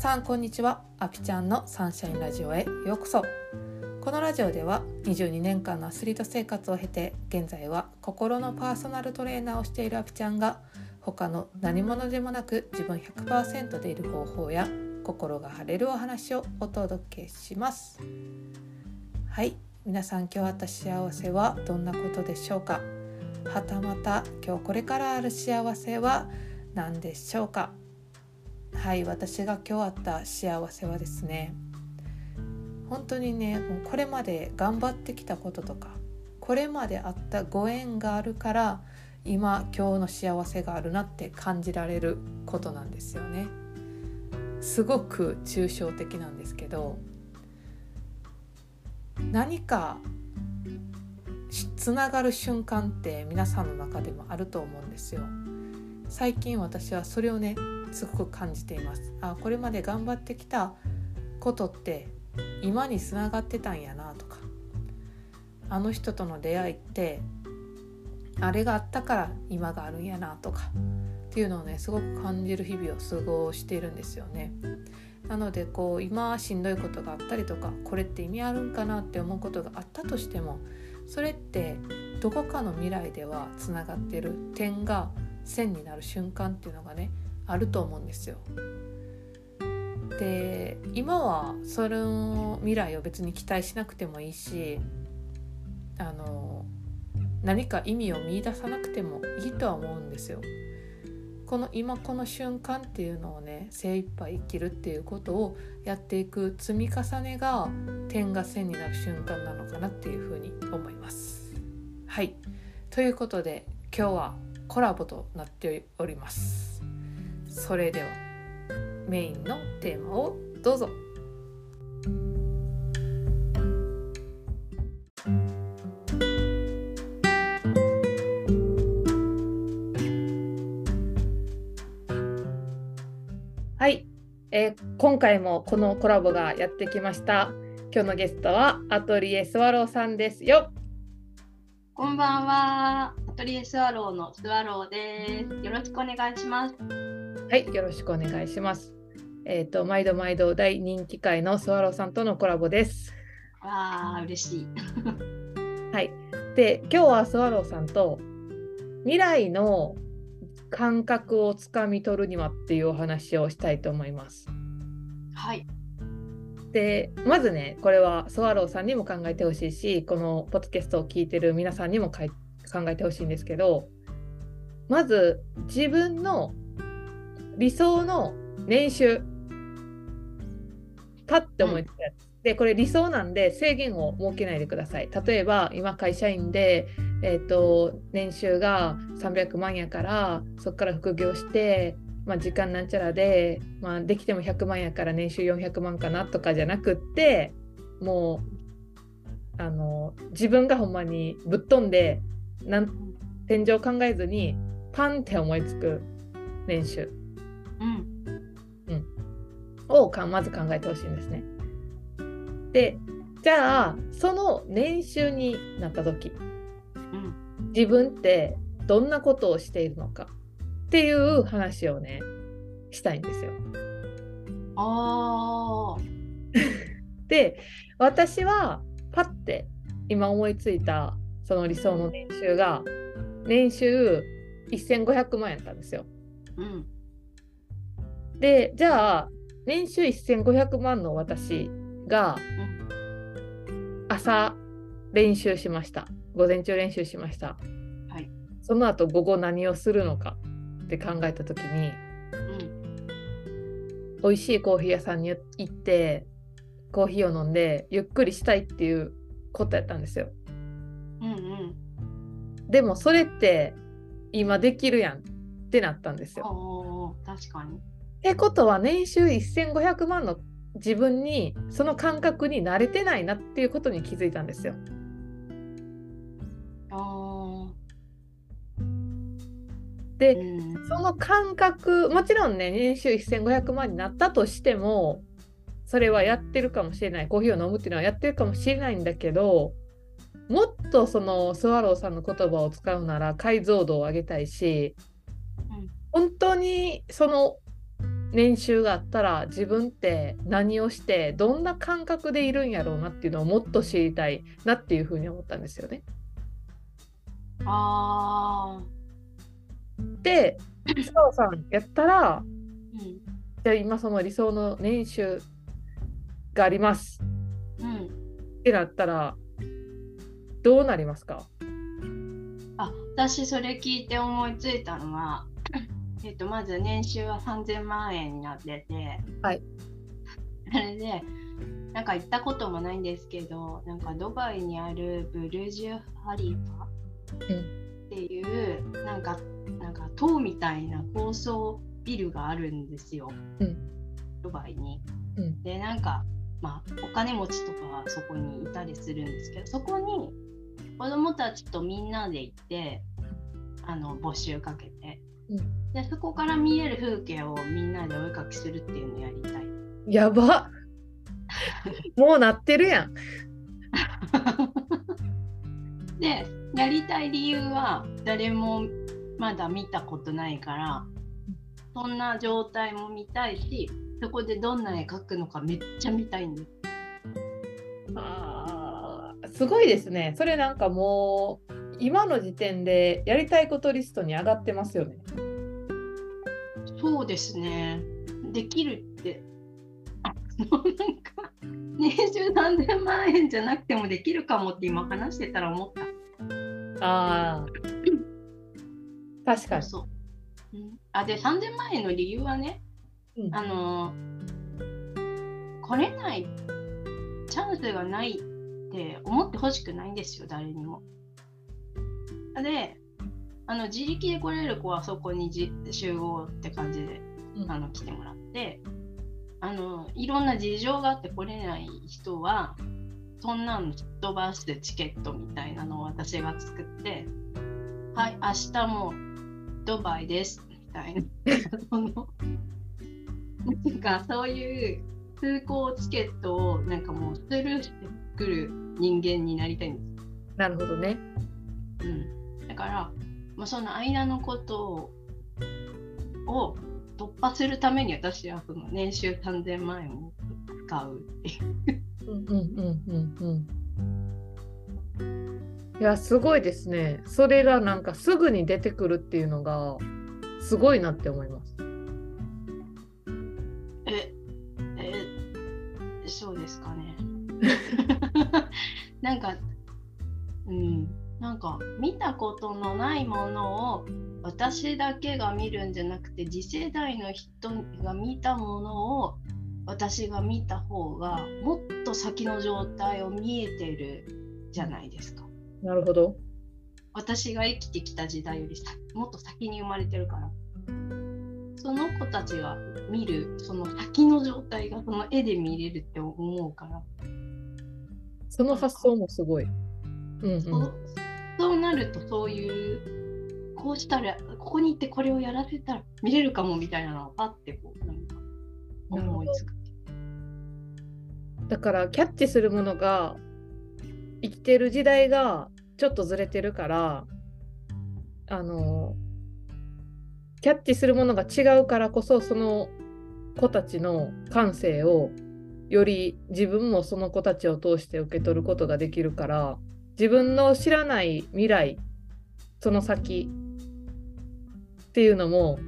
さんこんにちは。アピちゃんのサンシャインラジオへ。ようこそ。このラジオでは22年間のアスリート生活を経て現在は心のパーソナルトレーナーをしているアピちゃんが他の何者でもなく自分100%でいる方法や心が晴れるお話をお届けします。はい。皆さん今日あった幸せはどんなことでしょうか？はたまた今日これからある幸せは何でしょうか？はい私が今日あった幸せはですね本当にねもうこれまで頑張ってきたこととかこれまであったご縁があるから今今日の幸せがあるなって感じられることなんですよね。すごく抽象的なんですけど何かつながる瞬間って皆さんの中でもあると思うんですよ。最近私はそれをねすごく感じていますあこれまで頑張ってきたことって今につながってたんやなとかあの人との出会いってあれがあったから今があるんやなとかっていうのをねすごく感じる日々を過ごしているんですよね。なのでこう今しんどいことがあったりとかこれって意味あるんかなって思うことがあったとしてもそれってどこかの未来ではつながってる点が線になる瞬間っていうのがねあると思うんですよ。で今はそれの未来を別に期待しなくてもいいしあの何か意味を見いださなくてもいいとは思うんですよ。この今この瞬間っていうのをね精一杯生きるっていうことをやっていく積み重ねが点が線になる瞬間なのかなっていうふうに思います。はいということで今日はコラボとなっております。それではメインのテーマをどうぞ。はい、えー、今回もこのコラボがやってきました。今日のゲストはアトリエスワローさんですよ。こんばんは。アトリエスワローのスワローです。よろしくお願いします。はい、よろしくお願いします。えっ、ー、と、毎度毎度大人気会のスワローさんとのコラボです。わあ、嬉しい。はい。で、今日はスワローさんと未来の感覚をつかみ取るにはっていうお話をしたいと思います。はい。でまずねこれはスワローさんにも考えてほしいしこのポッドキャストを聞いてる皆さんにも考えてほしいんですけどまず自分の理想の年収。パッて思いつくやつ、うん、でこれ理想なんで制限を設けないでください。例えば今会社員で、えーと、年収が300万やからそこから副業して、まあ、時間なんちゃらで、まあ、できても100万やから年収400万かなとかじゃなくってもうあの自分がほんまにぶっ飛んでなん天井考えずにパンって思いつく年収。うん、をかまず考えてほしいんですね。でじゃあその年収になった時、うん、自分ってどんなことをしているのかっていう話をねしたいんですよ。あ で私はパッて今思いついたその理想の年収が年収1500万円やったんですよ。うんでじゃあ年収1500万の私が朝練習しました。午前中練習しました、はい、その後午後何をするのかって考えた時に、うん、美味しいコーヒー屋さんに行ってコーヒーを飲んでゆっくりしたいっていうことやったんですよ。うんうん、でもそれって今できるやんってなったんですよ。確かにってことは年収1500万の自分にその感覚に慣れてないなっていうことに気づいたんですよ。で、うん、その感覚もちろんね年収1500万になったとしてもそれはやってるかもしれない。コーヒーを飲むっていうのはやってるかもしれないんだけどもっとそのスワローさんの言葉を使うなら解像度を上げたいし、うん、本当にその年収があったら自分って何をしてどんな感覚でいるんやろうなっていうのをもっと知りたいなっていうふうに思ったんですよね。あで澤さんやったらーうん。じゃあ今その理想の年収があります。うん。ってなったらどうなりますか？あ私それ聞いて思いついたのはえっとまず年収は3000万円になってて。はい。あれでなんか行ったこともないんですけどなんかドバイにあるブルジュ・ハリーファっていう、なんかなんか塔みたいな高層ビルがあるんですよ、うん。ドバイに。うん。でなんかまあお金持ちとかはそこにいたりするんですけどそこに子供たちとみんなで行ってあの募集かけて、うんでそこから見える風景をみんなでお絵かきするっていうのをやりたい。やばもうなってるやん。でやりたい理由は誰もまだ見たことないからそんな状態も見たいしそこでどんな絵描くのかめっちゃ見たいんです。あーすごいですね。それなんかもう今の時点でやりたいことリストに上がってますよね。そうですね。できるって。なんか年収3000万円じゃなくてもできるかもって今話してたら思った。ああ。確かに。そう。うん、あで3000万円の理由はね、うんあの来れないチャンスがないって思ってほしくないんですよ誰にも。であの自力で来れる子はそこにじ集合って感じでうん。あの来てもらってあのいろんな事情があって来れない人はそんなの飛ばしてチケットみたいなのを私が作ってはい明日もドバイですみたいな そのなんかそういう通行チケットをなんかもうスルーしてくる人間になりたいんです。なるほどね。うん、だから、まあ、その間のことをを突破するために私はその年収3000万円を使うっていう。うんうんうんうんうん。いやすごいですね。それがなんかすぐに出てくるっていうのがすごいなって思います。え、え、そうですかね。なんか、うん、なんか見たことのないものを私だけが見るんじゃなくて次世代の人が見たものを私が見た方がもっと先の状態を見えてるじゃないですか。なるほど。私が生きてきた時代よりさもっと先に生まれてるからその子たちが見るその先の状態がその絵で見れるって思うから、その発想もすごい。うんうんそうそうなるとそういうこうしたらここに行ってこれをやらせたら見れるかもみたいなのをパッてこうなんか思いつく。だからキャッチするものが生きてる時代がちょっとずれてるからあのキャッチするものが違うからこそその子たちの感性をより自分もその子たちを通して受け取ることができるから自分の知らない未来その先っていうのも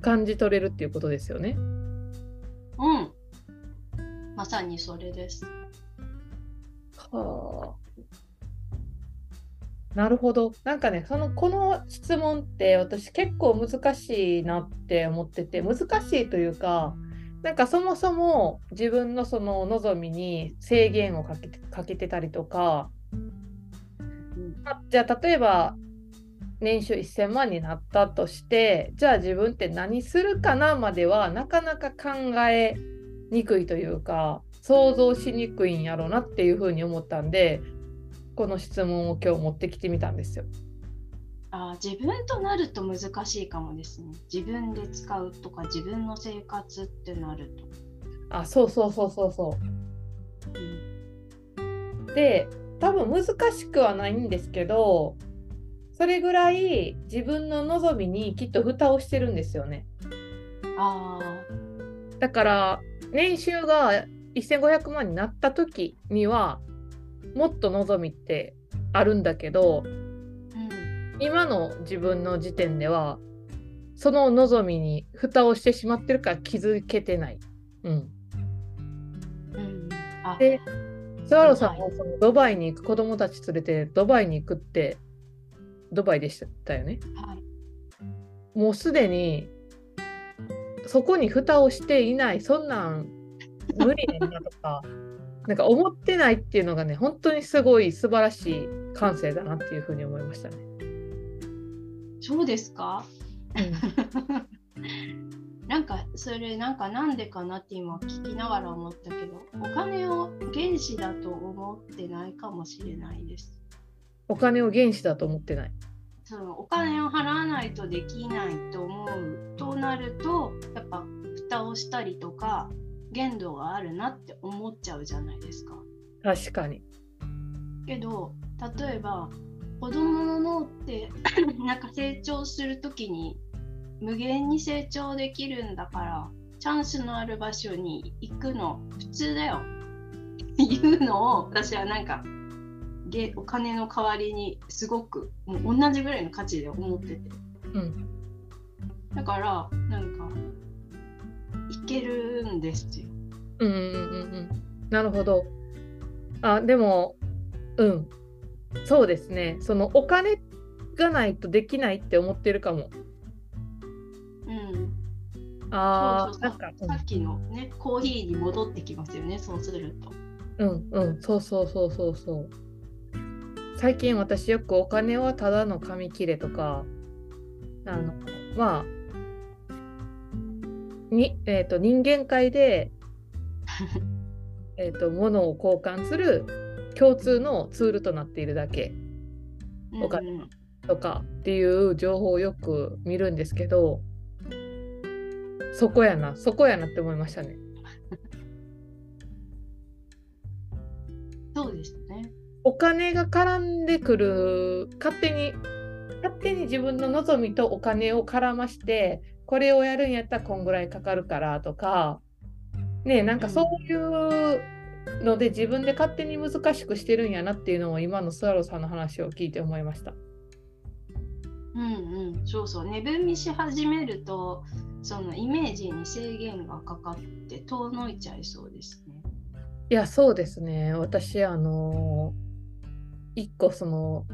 感じ取れるっていうことですよね。うんまさにそれです。はあ。なるほど。なんかね、そのこの質問って私結構難しいなって思ってて、難しいというか、なんかそもそも自分のその望みに制限をかけてかけてたりとか、じゃあ例えば年収1000万になったとして、じゃあ自分って何するかなまではなかなか考えにくいというか、想像しにくいんやろうなっていうふうに思ったんで、この質問を今日持ってきてみたんですよ。あー自分となると難しいかもですね。自分で使うとか自分の生活ってなると。あ、そうそうそうそうそうんう。で、多分難しくはないんですけど、それぐらい自分の望みにきっと蓋をしてるんですよね。ああ、だから年収が1500万になった時にはもっと望みってあるんだけどうん今の自分の時点ではその望みに蓋をしてしまってるから気づけてない。うん、うんあでスワローさんもそのドバイに行く子供たち連れてドバイに行くってドバイでしたよね。はいもうすでにそこに蓋をしていないそんなん無理ねんなとか なんか思ってないっていうのがね本当にすごい素晴らしい感性だなっていうふうに思いましたね。そうですか？うん なんかそれなんかなんでかなって今聞きながら思ったけどお金を原資だと思ってないかもしれないです。お金を原資だと思ってない。そのお金を払わないとできないと思うとなるとやっぱ蓋をしたりとか限度があるなって思っちゃうじゃないですか。確かに。けど例えば子供の脳って なんか成長する時に無限に成長できるんだからチャンスのある場所に行くの普通だよ いうのを私はなんかげお金の代わりにすごくもう同じぐらいの価値で思っててうん。だからなんかいけるんですよ。うんうんうんうん。なるほど。あでもうんそうですねそのお金がないとできないって思ってるかも。うん、あそうそうそう。さっきのねコーヒーに戻ってきますよねそうすると。うんうん。そうそうそうそうそう。最近私よくお金はただの紙切れとかあのまあに、えー、と人間界で えーと物を交換する共通のツールとなっているだけ。お金うん。うんとかっていう情報をよく見るんですけどそこやなそこやなって思いましたね。そうですね。お金が絡んでくる勝手に勝手に自分の望みとお金を絡ましてこれをやるんやったらこんぐらいかかるからとかねなんかそういうので自分で勝手に難しくしてるんやなっていうのを今のスワローさんの話を聞いて思いました。うんうん、そうそう。値踏みし始めると、そのイメージに制限がかかって遠のいちゃいそうですね。いやそうですね私あの一個その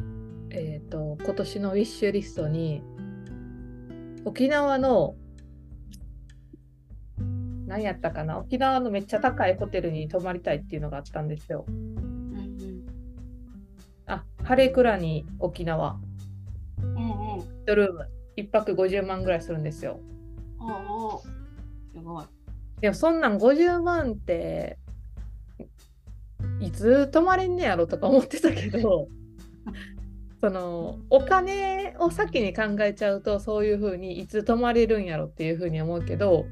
えっ、と今年のウィッシュリストに沖縄の何やったかな？沖縄のめっちゃ高いホテルに泊まりたいっていうのがあったんですよ。うんうん。あハレクラに沖縄うんうん。一ルーム1泊50万ぐらいするんですよ。お。すごい。でもそんなん50万っていつ泊まれんねやろとか思ってたけど そのお金を先に考えちゃうとそういうふうにいつ泊まれるんやろっていうふうに思うけど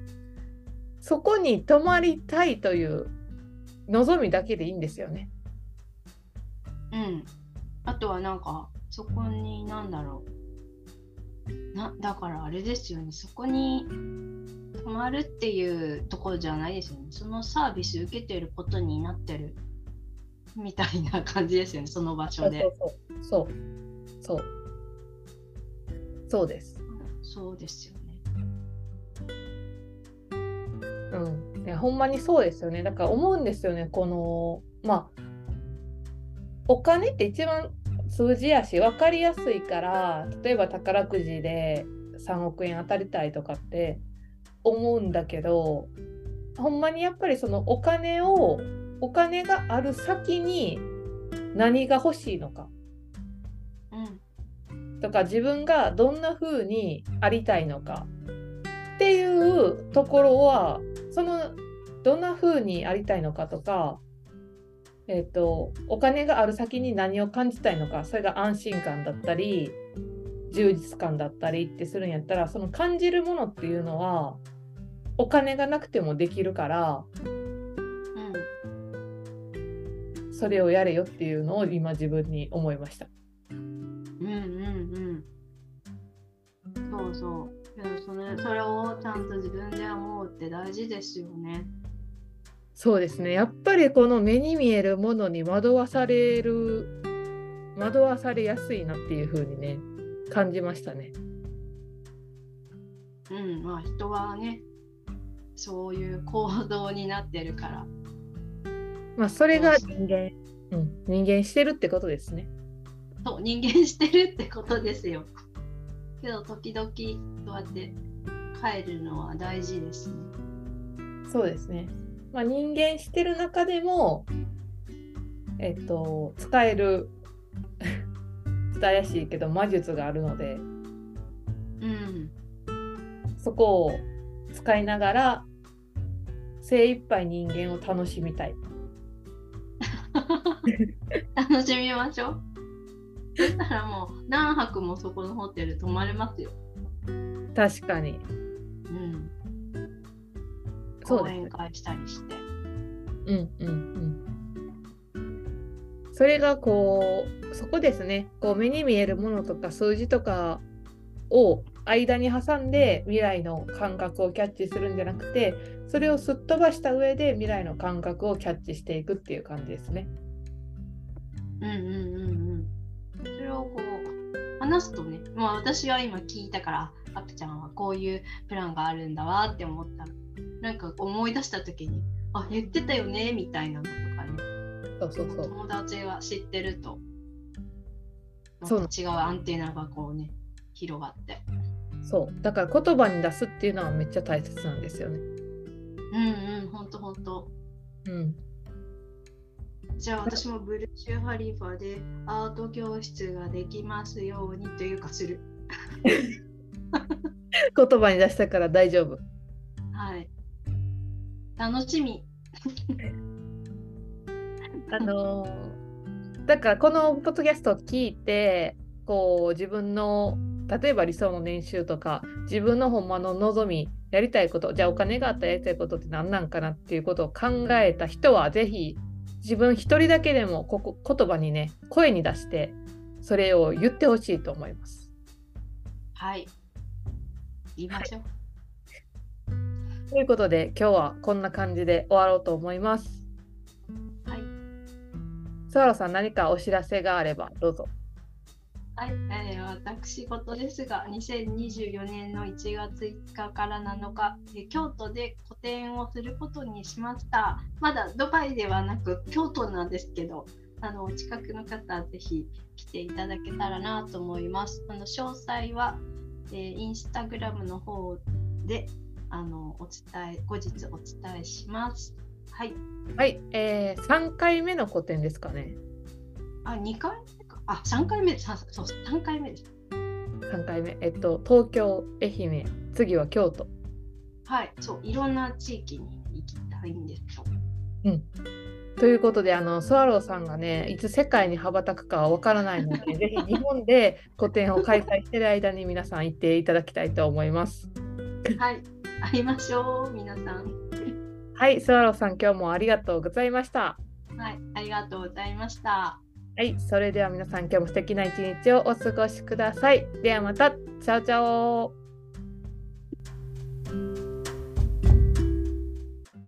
そこに泊まりたいという望みだけでいいんですよね。うん。あとはなんか、そこになんだろう。なだからあれですよね。そこに泊まるっていうところじゃないですよね。そのサービス受けてることになってるみたいな感じですよね。その場所で。そうそうそうです。そうですよね。うん、いやほんまにそうですよね。だから思うんですよね。このまあお金って一番数字やし分かりやすいから例えば宝くじで3億円当たりたいとかって思うんだけどほんまにやっぱりそのお金をお金がある先に何が欲しいのかうん。とか自分がどんな風にありたいのかっていうところはそのどんな風にありたいのかとか、えー、とお金がある先に何を感じたいのかそれが安心感だったり充実感だったりってするんやったらその感じるものっていうのはお金がなくてもできるからうん。それをやれよっていうのを今自分に思いました。うんうんうん。そうそう。けどそれそれをちゃんと自分で思うって大事ですよね。そうですねやっぱりこの目に見えるものに惑わされる惑わされやすいなっていう風にね感じましたね。うんまあ人はねそういう行動になってるから。まあそれが人間、うん、人間してるってことですね。そう人間してるってことですよ。けど時々そうやって帰るのは大事ですね。そうですね。まあ、人間してる中でも、えっと、使える 伝えやしいけど魔術があるのでうん。そこを使いながら精一杯人間を楽しみたい。楽しみましょう。そしたらもう何泊もそこのホテル泊まれますよ。確かに。うん。講。演会したりして。うんうんうん。それがこうそこですねこう目に見えるものとか数字とかを間に挟んで未来の感覚をキャッチするんじゃなくてそれをすっ飛ばした上で未来の感覚をキャッチしていくっていう感じですね。うんうんうんうん。それをこう話すとね、まあ私は今聞いたから、アプちゃんはこういうプランがあるんだわって思ったら、なんか思い出した時に、あ、言ってたよねみたいなのとかね、そうそうそう。友達が知ってると、そうまた違うアンテナがこうね、広がって。そうだから言葉に出すっていうのはめっちゃ大切なんですよね。うんうん、ほんとほんと。うん、じゃあ私もブルシュ・ハリファでアート教室ができますようにというかする。言葉に出したから大丈夫。はい。楽しみ。あのーだからこのポッドキャストを聞いてこう自分の例えば理想の年収とか自分のほんまの望みやりたいことじゃあお金があったらやりたいことって何なんかなっていうことを考えた人はぜひ自分一人だけでもここ言葉にね声に出してそれを言ってほしいと思います。はい。言いましょう。ということで今日はこんな感じで終わろうと思います。はい。スワロさん何かお知らせがあればどうぞ。はい、えー私事ですが、2024年の1月5日から7日、えー京都で個展をすることにしました。まだドバイではなく京都なんですけど、あのお近くの方、ぜひ来ていただけたらなと思います。あの詳細は、えーインスタグラムの方であのお伝え後日お伝えします。はい。はい、えー、3回目の個展ですかね。あ、2回目か。あ、3回目。さそう、3回目です。3回目。えっと、東京、愛媛、次は京都。はい、そう、いろんな地域に行きたいんですよ。ということで、あの、スワローさんがね、いつ世界に羽ばたくかはわからないので、ぜひ日本で個展を開催している間に皆さん行っていただきたいと思います。はい、会いましょう、皆さん。はい、スワローさん、今日もありがとうございました。はい、ありがとうございました。はい、それでは皆さん、今日も素敵な一日をお過ごしください。ではまた、チャオチャオ